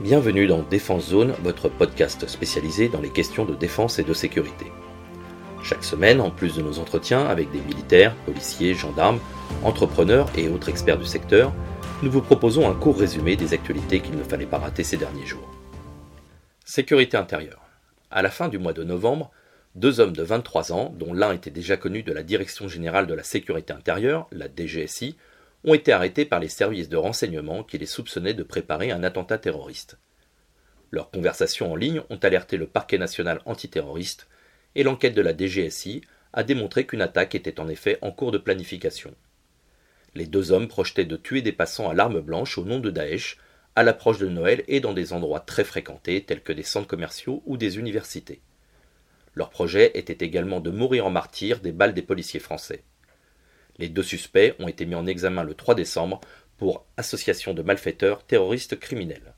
Bienvenue dans Défense Zone, votre podcast spécialisé dans les questions de défense et de sécurité. Chaque semaine, en plus de nos entretiens avec des militaires, policiers, gendarmes, entrepreneurs et autres experts du secteur, nous vous proposons un court résumé des actualités qu'il ne fallait pas rater ces derniers jours. Sécurité intérieure. À la fin du mois de novembre, deux hommes de 23 ans, dont l'un était déjà connu de la Direction générale de la sécurité intérieure, la DGSI, ont été arrêtés par les services de renseignement qui les soupçonnaient de préparer un attentat terroriste. Leurs conversations en ligne ont alerté le parquet national antiterroriste et l'enquête de la DGSI a démontré qu'une attaque était en effet en cours de planification. Les deux hommes projetaient de tuer des passants à l'arme blanche au nom de Daesh à l'approche de Noël et dans des endroits très fréquentés tels que des centres commerciaux ou des universités. Leur projet était également de mourir en martyr des balles des policiers français. Les deux suspects ont été mis en examen le 3 décembre pour association de malfaiteurs terroristes criminels.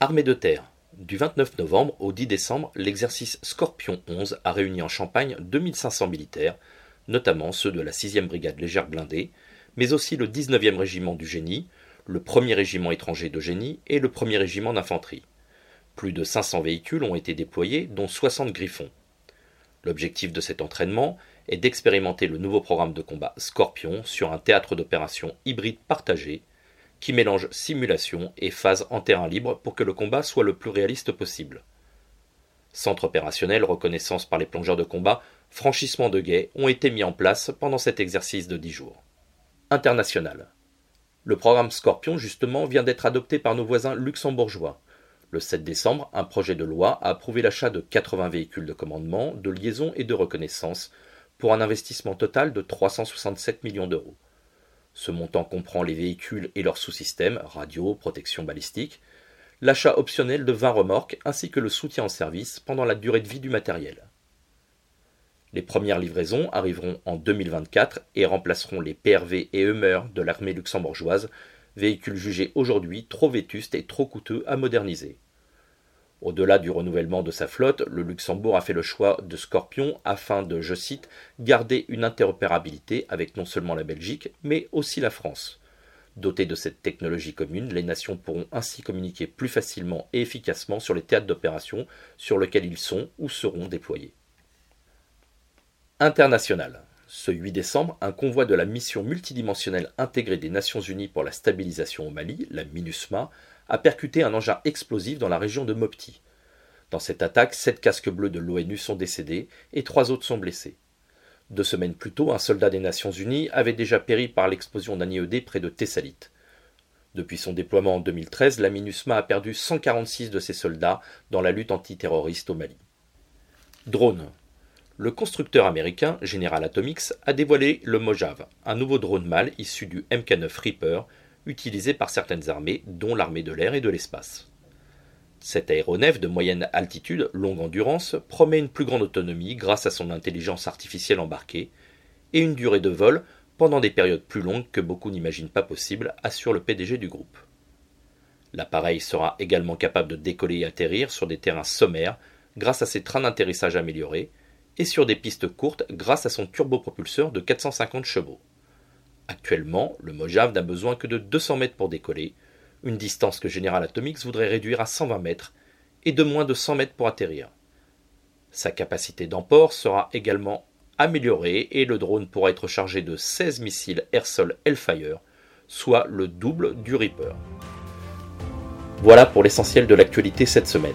Armée de terre. Du 29 novembre au 10 décembre, l'exercice Scorpion 11 a réuni en Champagne 2500 militaires, notamment ceux de la 6e brigade légère blindée, mais aussi le 19e régiment du génie, le 1er régiment étranger de génie et le 1er régiment d'infanterie. Plus de 500 véhicules ont été déployés, dont 60 griffons. L'objectif de cet entraînement est d'expérimenter le nouveau programme de combat Scorpion sur un théâtre d'opération hybride partagé qui mélange simulation et phase en terrain libre pour que le combat soit le plus réaliste possible. Centre opérationnel, reconnaissance par les plongeurs de combat, franchissement de guet ont été mis en place pendant cet exercice de dix jours. International. Le programme Scorpion, justement, vient d'être adopté par nos voisins luxembourgeois. Le 7 décembre, un projet de loi a approuvé l'achat de 80 véhicules de commandement, de liaison et de reconnaissance pour un investissement total de 367 millions d'euros. Ce montant comprend les véhicules et leurs sous-systèmes, radio, protection balistique, l'achat optionnel de 20 remorques ainsi que le soutien en service pendant la durée de vie du matériel. Les premières livraisons arriveront en 2024 et remplaceront les PRV et Hummer de l'armée luxembourgeoise, véhicules jugés aujourd'hui trop vétustes et trop coûteux à moderniser. Au-delà du renouvellement de sa flotte, le Luxembourg a fait le choix de Scorpion afin de, je cite, garder une interopérabilité avec non seulement la Belgique, mais aussi la France. Dotés de cette technologie commune, les nations pourront ainsi communiquer plus facilement et efficacement sur les théâtres d'opération sur lesquels ils sont ou seront déployés. International. Ce 8 décembre, un convoi de la mission multidimensionnelle intégrée des Nations Unies pour la stabilisation au Mali, la MINUSMA, a percuté un engin explosif dans la région de Mopti. Dans cette attaque, sept casques bleus de l'ONU sont décédés et trois autres sont blessés. Deux semaines plus tôt, un soldat des Nations Unies avait déjà péri par l'explosion d'un IED près de Thessalite. Depuis son déploiement en 2013, la MINUSMA a perdu 146 de ses soldats dans la lutte antiterroriste au Mali. Drone. Le constructeur américain General Atomics a dévoilé le Mojave, un nouveau drone mâle issu du MK9 Reaper, utilisé par certaines armées, dont l'armée de l'air et de l'espace. Cet aéronef de moyenne altitude, longue endurance, promet une plus grande autonomie grâce à son intelligence artificielle embarquée, et une durée de vol pendant des périodes plus longues que beaucoup n'imaginent pas possible, assure le PDG du groupe. L'appareil sera également capable de décoller et atterrir sur des terrains sommaires grâce à ses trains d'atterrissage améliorés et sur des pistes courtes grâce à son turbopropulseur de 450 chevaux. Actuellement, le Mojave n'a besoin que de 200 mètres pour décoller, une distance que General Atomics voudrait réduire à 120 mètres, et de moins de 100 mètres pour atterrir. Sa capacité d'emport sera également améliorée et le drone pourra être chargé de 16 missiles air-sol Hellfire, soit le double du Reaper. Voilà pour l'essentiel de l'actualité cette semaine.